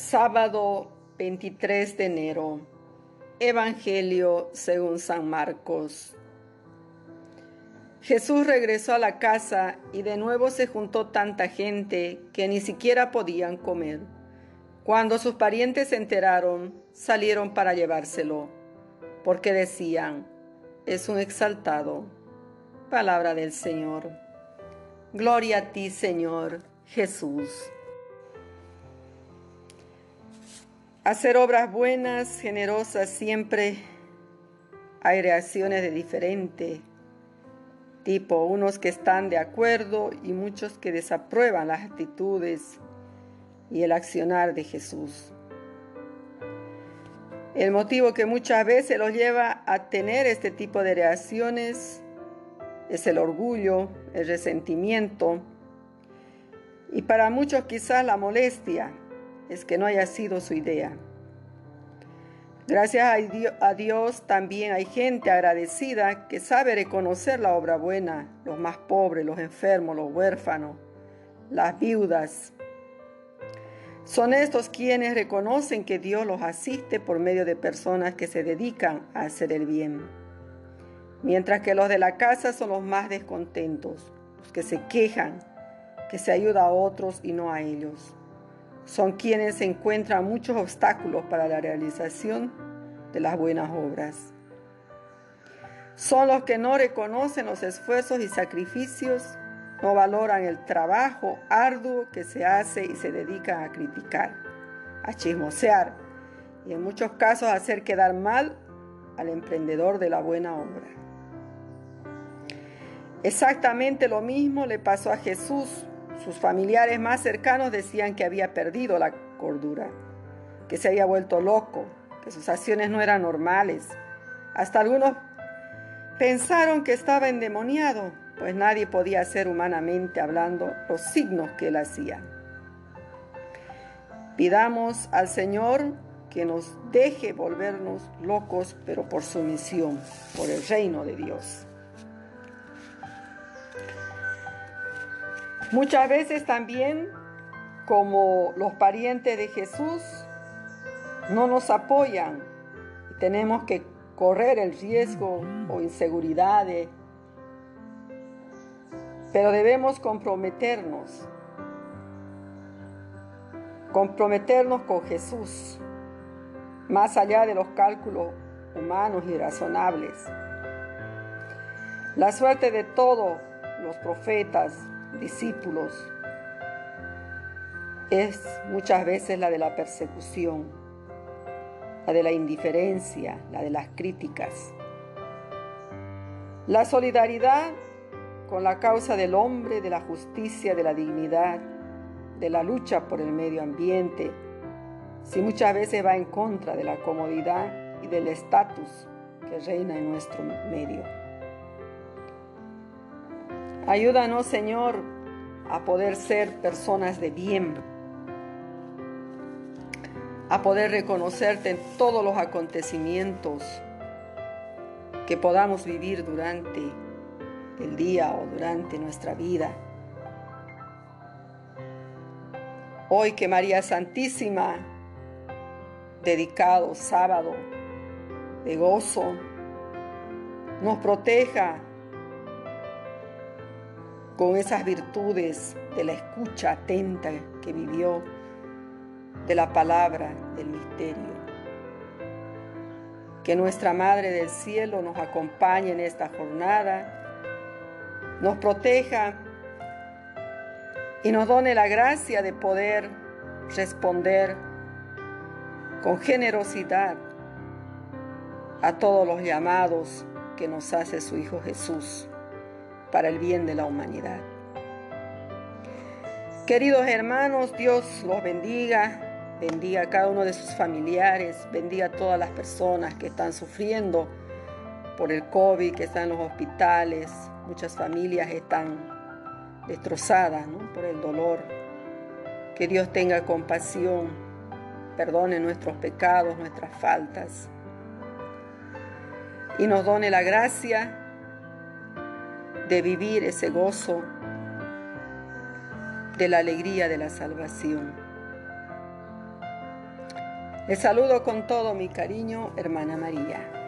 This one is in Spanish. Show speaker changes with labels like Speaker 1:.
Speaker 1: Sábado 23 de enero. Evangelio según San Marcos. Jesús regresó a la casa y de nuevo se juntó tanta gente que ni siquiera podían comer. Cuando sus parientes se enteraron, salieron para llevárselo, porque decían, es un exaltado. Palabra del Señor. Gloria a ti, Señor Jesús. Hacer obras buenas, generosas, siempre hay reacciones de diferente tipo, unos que están de acuerdo y muchos que desaprueban las actitudes y el accionar de Jesús. El motivo que muchas veces los lleva a tener este tipo de reacciones es el orgullo, el resentimiento y para muchos quizás la molestia es que no haya sido su idea. Gracias a Dios también hay gente agradecida que sabe reconocer la obra buena, los más pobres, los enfermos, los huérfanos, las viudas. Son estos quienes reconocen que Dios los asiste por medio de personas que se dedican a hacer el bien. Mientras que los de la casa son los más descontentos, los que se quejan, que se ayuda a otros y no a ellos son quienes encuentran muchos obstáculos para la realización de las buenas obras. Son los que no reconocen los esfuerzos y sacrificios, no valoran el trabajo arduo que se hace y se dedican a criticar, a chismosear y en muchos casos a hacer quedar mal al emprendedor de la buena obra. Exactamente lo mismo le pasó a Jesús sus familiares más cercanos decían que había perdido la cordura, que se había vuelto loco, que sus acciones no eran normales. Hasta algunos pensaron que estaba endemoniado, pues nadie podía hacer humanamente hablando los signos que él hacía. Pidamos al Señor que nos deje volvernos locos, pero por su misión, por el reino de Dios. Muchas veces también, como los parientes de Jesús, no nos apoyan. Y tenemos que correr el riesgo o inseguridades, pero debemos comprometernos, comprometernos con Jesús, más allá de los cálculos humanos y razonables. La suerte de todos los profetas, discípulos es muchas veces la de la persecución, la de la indiferencia, la de las críticas. La solidaridad con la causa del hombre, de la justicia, de la dignidad, de la lucha por el medio ambiente, si muchas veces va en contra de la comodidad y del estatus que reina en nuestro medio. Ayúdanos, Señor, a poder ser personas de bien, a poder reconocerte en todos los acontecimientos que podamos vivir durante el día o durante nuestra vida. Hoy que María Santísima, dedicado sábado de gozo, nos proteja con esas virtudes de la escucha atenta que vivió, de la palabra, del misterio. Que nuestra Madre del Cielo nos acompañe en esta jornada, nos proteja y nos done la gracia de poder responder con generosidad a todos los llamados que nos hace su Hijo Jesús para el bien de la humanidad. Queridos hermanos, Dios los bendiga, bendiga a cada uno de sus familiares, bendiga a todas las personas que están sufriendo por el COVID, que están en los hospitales, muchas familias están destrozadas por el dolor. Que Dios tenga compasión, perdone nuestros pecados, nuestras faltas y nos done la gracia de vivir ese gozo de la alegría de la salvación. Les saludo con todo mi cariño, hermana María.